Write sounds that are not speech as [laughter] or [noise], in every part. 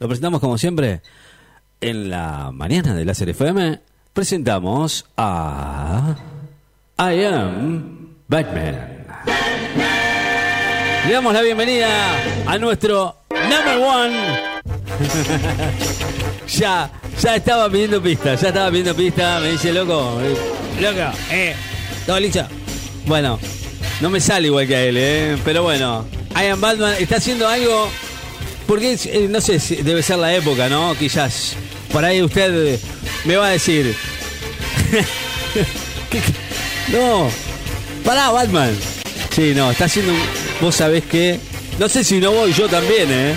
Lo presentamos como siempre en la mañana de Láser FM. Presentamos a I Am Batman. Le damos la bienvenida a nuestro number one. [laughs] ya, ya estaba pidiendo pista, ya estaba pidiendo pista. Me dice, loco, eh, loco, eh, todo listo. Bueno, no me sale igual que a él, eh, pero bueno, I Am Batman está haciendo algo porque eh, no sé, debe ser la época, ¿no? Quizás por ahí usted eh, me va a decir. [laughs] No, pará, Batman. Sí, no, está haciendo. un- Vos sabés que. No sé si no voy yo también, ¿eh?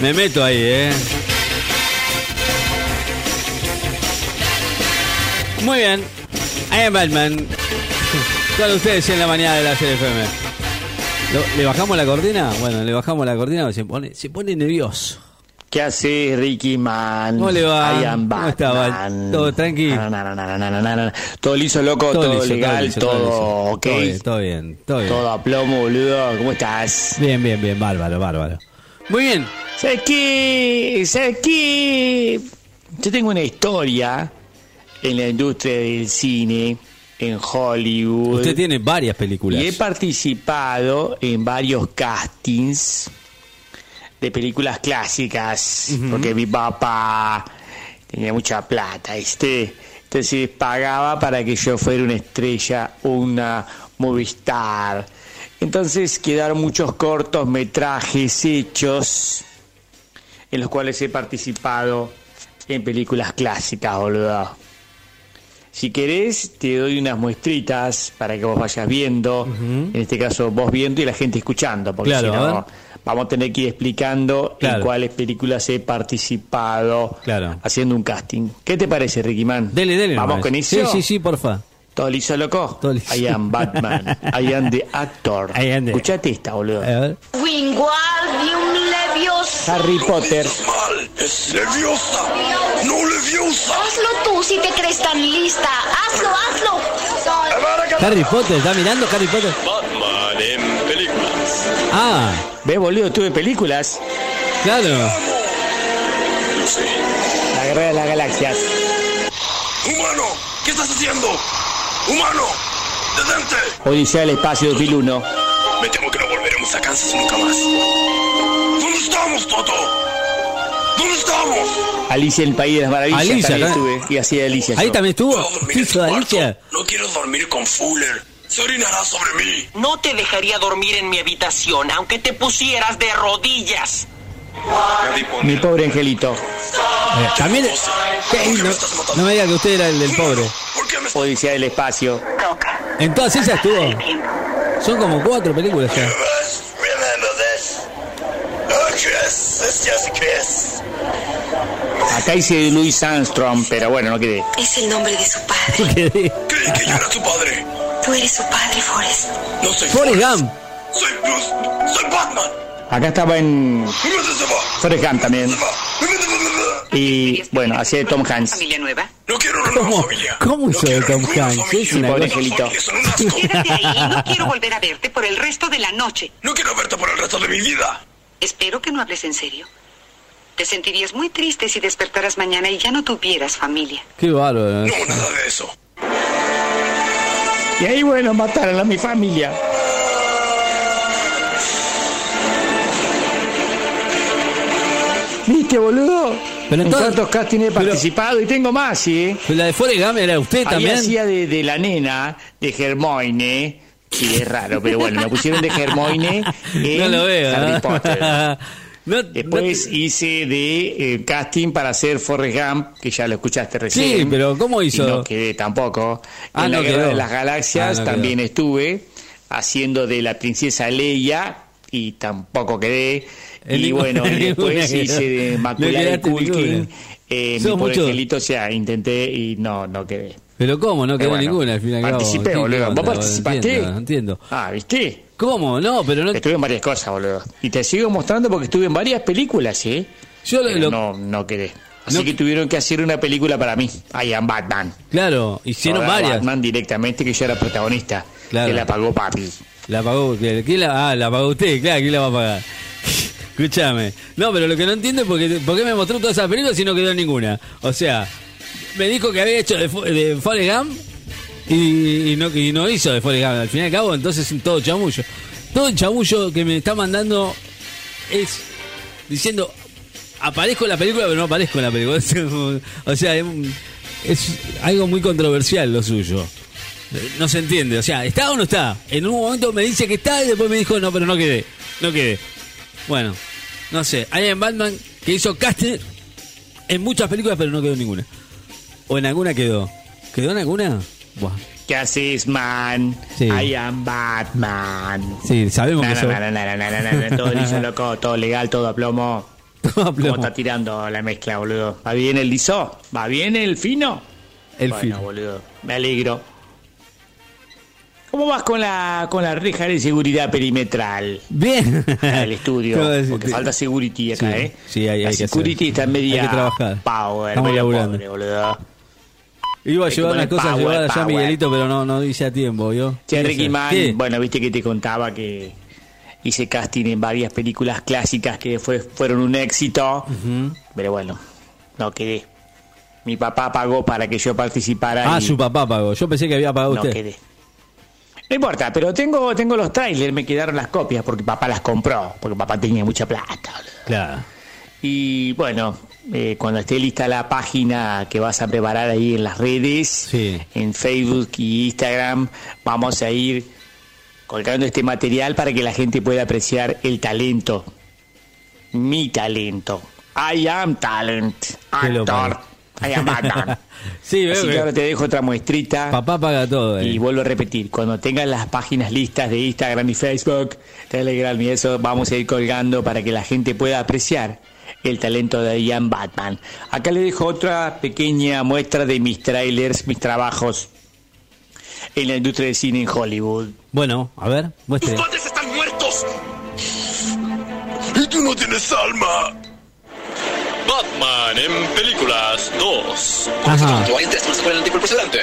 Me meto ahí, ¿eh? Muy bien. I am Batman. [laughs] Con ustedes en la mañana de la CFM. ¿Le bajamos la cortina? Bueno, le bajamos la cortina se pone, se pone nervioso. ¿Qué haces, Ricky Man? ¿Cómo le va? I am ¿Cómo está? ¿Todo tranqui? Na, na, na. Todo liso, loco, todo, liso, legal, liso, todo, liso. ok. Todo bien, todo bien, todo bien. Todo a plomo, boludo. ¿Cómo estás? Bien, bien, bien, bárbaro, bárbaro. Muy bien. ¿Sabes qué? ¿Sabes qué? Yo tengo una historia en la industria del cine, en Hollywood. Usted tiene varias películas. Y he participado en varios castings de películas clásicas, porque mi papá tenía mucha plata, ¿viste? Entonces pagaba para que yo fuera una estrella, una movie star. Entonces quedaron muchos cortometrajes hechos en los cuales he participado en películas clásicas, boludo. Si querés, te doy unas muestritas para que vos vayas viendo. En este caso, vos viendo y la gente escuchando. Porque Claro, si no, vamos a tener que ir explicando Claro. en cuáles películas he participado Claro. haciendo un casting. ¿Qué te parece, Ricky Man? Dele, dele. Vamos con eso. Sí, sí, sí, porfa. ¿Todo liso, loco? Todo liso. I am Batman. [laughs] I am the actor. I am the- Escuchate esta, boludo. A ver. Wingardium Leviosa. Harry Potter. mal, es leviosa, Hazlo tú si te crees tan lista. Hazlo, hazlo. Harry Potter, ¿está mirando Harry Potter? Batman en películas. Ah, ¿Ves, boludo? Tuve películas. claro. Sé. La Guerra de las Galaxias. Humano, ¿qué estás haciendo? Humano, detente. Odisea del Espacio 2001. Me temo que no volveremos a Kansas nunca más. ¿Dónde estamos, Toto? ¿Dónde estamos? Alicia en el País de las Maravillas. Alicia, también ¿no? estuve. Y hacía de Alicia. Ahí yo. también estuvo. ¿Puedo dormir ¿Qué hizo? Alicia? No quiero dormir con Fuller. Se orinará sobre mí. No te dejaría dormir en mi habitación, aunque te pusieras de rodillas. Mi pobre angelito. Eh, También. ¿Qué? No, no me diga que usted era el del pobre. ¿Por qué me Odisea del Espacio. En todas esas estuvo. Son como cuatro películas ya. Acá hice de Louis Armstrong, pero bueno, no quedé. Es el nombre de su padre. [laughs] ¿Qué? Creí que yo era tu padre. Tú eres su padre, Forrest. No soy Forrest Forrest. Gump. Soy Bruce. Soy Batman. Acá estaba en. Forrest Gump también. Y bueno, hacía de Tom Hanks. Familia nueva. No quiero una nueva ¿Cómo- familia. cómo No hizo de quiero Tom Hanks? Es una Pobre angelito. [laughs] Quédate ahí. No [laughs] quiero volver a verte por el resto de la noche. No quiero verte por el resto de mi vida. Espero que no hables en serio. Te sentirías muy triste si despertaras mañana y ya no tuvieras familia. Qué bárbaro. ¿eh? No, nada de eso. Y ahí, bueno, mataron a mi familia. ¿Viste, boludo? Pero en entonces- cuántos castings he pero- participado y tengo más, ¿sí? Pero la de Forrest Gump era usted Ahí también. hacía de, de la nena de Hermione. Sí, es raro, pero bueno, me pusieron de Hermione [laughs] en No lo veo. Harry ¿eh? Potter. [laughs] No- Después no- hice de eh, casting para hacer Forrest Gump, que ya lo escuchaste recién. Sí, pero ¿cómo hizo? Y no quedé tampoco. Ah, en la Guerra quedó. de las Galaxias Ah, también quedó. estuve haciendo de la princesa Leia y tampoco quedé. Y bueno, [laughs] y después hice de Maculay Culkin. Eh, mi angelito, o sea, intenté y no, no quedé. Pero ¿cómo? No quedó Pero bueno, ninguna al fin y al cabo. Participé, ¿Qué- boludo. ¿Vos participaste? Entiendo, entiendo. Ah, ¿viste? ¿Cómo? No, pero no. Estuve en varias cosas, boludo. Y te sigo mostrando porque estuve en varias películas, ¿eh? Yo lo- Pero lo- no, no quedé. Así No- que tuvieron que hacer una película para mí. I am Batman. Claro, hicieron Ahora varias. Batman directamente que yo era protagonista. Claro. Que la pagó papi. La pagó. ¿Quién la, ah, la pagó usted, claro, ¿quién la va a pagar? [laughs] Escúchame. No, pero lo que no entiendo es por qué, me mostró todas esas películas y no quedó ninguna. O sea, me dijo que había hecho de, de Forrest y, no, y no hizo de Forrest Gump. Al fin y al cabo, entonces es todo chamullo. Todo el chamullo que me está mandando es diciendo, aparezco en la película, pero no aparezco en la película. [laughs] O sea, es, algo muy controversial lo suyo. No se entiende, o sea, ¿está o no está? En un momento me dice que está y después me dijo, no, pero no quedé, no quedé. Bueno, no sé, hay en Batman que hizo casting en muchas películas, pero no quedó ninguna. O en alguna quedó. ¿Quedó en alguna? Buah. ¿Qué haces, man? Sí. I am Batman. Sí, sabemos Na, que na, na, todo liso, loco, todo legal, todo a plomo. [laughs] Todo a plomo. ¿Cómo está tirando la mezcla, boludo? ¿Va bien el liso? ¿Va bien el fino? El bueno, film. boludo, me alegro. ¿Cómo vas con la con la reja de seguridad perimetral? Bien. Al estudio, [laughs] porque falta security acá, Sí, ¿eh? sí, hay- la hay que security hacer. está media Hay que trabajar. power, Estamos media laburando. pobre, boludo. Iba a llevar unas cosas power, llevar allá a power. Miguelito, pero no, no hice a tiempo, ¿yo? Che, ¿Qué Ricky? Man, ¿Qué? bueno, viste que te contaba que hice casting en varias películas clásicas que fue, fueron un éxito, pero bueno, no quedé. Mi papá pagó para que yo participara Ah, y su papá pagó. Yo pensé que había pagado no usted. quedé. No importa, pero tengo, tengo los trailers, me quedaron las copias porque papá las compró, porque papá tenía mucha plata. Claro. Y bueno, eh, cuando esté lista la página que vas a preparar ahí en las redes, Sí. en Facebook y Instagram, vamos a ir colgando este material para que la gente pueda apreciar el talento. Mi talento. I am talent. Actor. I am Batman. [laughs] Sí, Así que ahora te dejo otra muestrita. papá paga todo. eh. Y vuelvo a repetir, cuando tengas las páginas listas de Instagram y Facebook, Telegram y eso, vamos a ir colgando para que la gente pueda apreciar el talento de Ian Batman. Acá le dejo otra pequeña muestra de mis trailers, mis trabajos en la industria del cine en Hollywood. Bueno, a ver, ¡Tus muestre. padres están muertos! ¡Y tú no tienes alma! Batman en películas 2. Ajá. ¿Tú antes no fue el tipo precedente?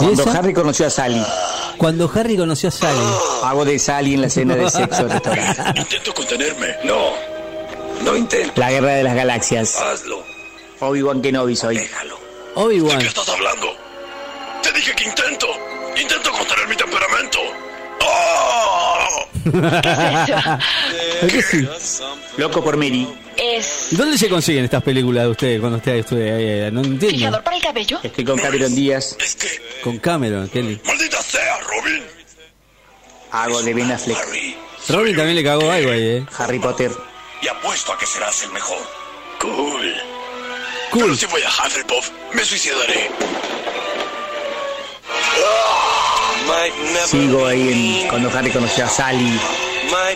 ¿Y Cuando? Harry conoció a Sally, Cuando Harry conoció a Sally. hago de Sally en la escena de sexo restaurante. [laughs] Intento contenerme. No. No intento. La guerra de las galaxias. Hazlo. Obi-Wan Kenobi soy. Déjalo. ¿De Obi-Wan. qué estás hablando? Te dije que intento. Intento contener mi temperamento. [laughs] ¡Ah! Es que sí. Loco por Mary. Es ¿Dónde se consiguen estas películas de ustedes cuando usted estuve ahí? eh, No entiendo. fijador para el cabello. Estoy con Cameron Díaz. Es que... Con Cameron, Kelly. ¡Maldita sea, Robin! Hago de Ben Affleck. Harry. Robin también le cagó algo ahí, ¿eh? Harry Potter. Y apuesto a que serás el mejor. Cool. Cool. Pero si voy a Hufflepuff, me suicidaré. Sigo ahí en, cuando Harry conoció a Sally.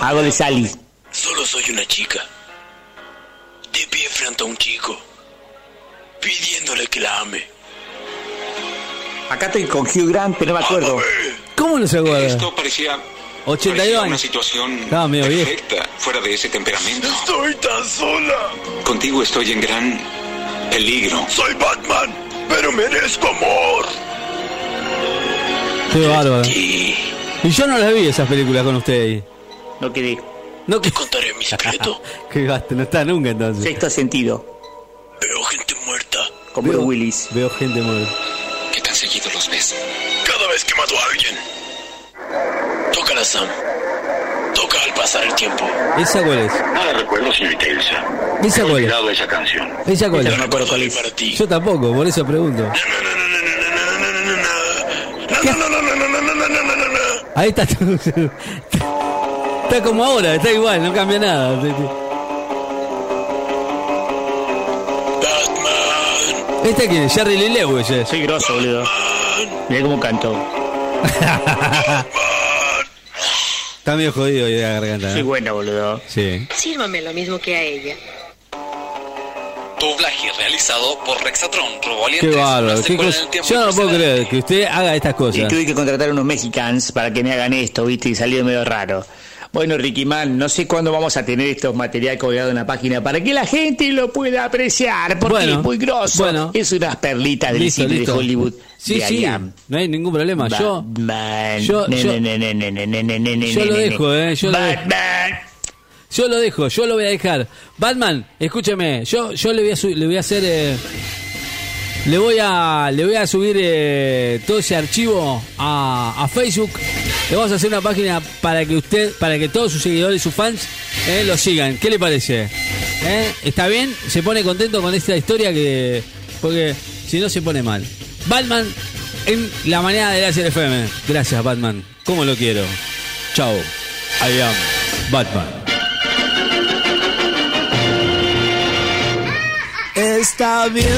Hago de Sally. Solo soy una chica. De pie frente a un chico. Pidiéndole que la ame. Acá estoy con Hugh Grant, pero no me acuerdo. ¿Cómo no se acuerda? Esto parecía 82 parecía años. una situación medio viejo. perfecta fuera de ese temperamento. Estoy tan sola. Contigo estoy en gran peligro. Soy Batman, pero merezco amor. Qué bárbaro. Y Y yo no las vi esas películas con usted ahí. No quedé. No, que... te contaré mi secreto. [laughs] Qué gasto, no está nunca entonces. Sexto sentido. Veo gente muerta. Con Bruce Willis. Veo gente muerta. Toca la Sam. Toca al pasar el tiempo. ¿Esa cuál es? No la recuerdo, señorita Elsa. ¿Esa He cuál es? esa canción. ¿Esa cuál No es? me acuerdo cuál Recordaré es. para ti. Yo tampoco, por eso pregunto. Ahí está. Está como ahora, está igual, no cambia nada. Batman. ¿Este quién es? Jerry Lee Lewis. Soy grosso, boludo. Mirá cómo canto. Está medio jodido hoy de la garganta. Soy ¿no? bueno, boludo. Sí. Sírvame lo mismo que a ella. Doblaje realizado por Rexatron, Qué Robolientes. bárbaro. qué cosa- Yo no puedo creer que usted haga estas Y cosas. tuve que contratar unos mexicans para que me hagan esto, viste, y salió medio raro. Bueno, Ricky Man, no sé cuándo vamos a tener estos materiales colgados en la página para que la gente lo pueda apreciar, porque es muy grosso. Bueno. Es unas perlitas del cine de Hollywood. Sí, de sí, no hay ningún problema. yo, yo, yo lo dejo, eh, yo lo dejo. Yo lo dejo, yo lo voy a dejar. Batman, escúcheme, yo, yo le voy a, le voy a hacer. Eh, le voy a, le voy a subir eh, todo ese archivo a, a Facebook. Le vamos a hacer una página para que usted, para que todos sus seguidores, sus fans, eh, lo sigan. ¿Qué le parece? ¿Eh? ¿Está bien? ¿Se pone contento con esta historia que, porque si no se pone mal? Batman en la mañana de la FM. Gracias, Batman. ¿Cómo lo quiero? Chao. I am Batman. Está bien.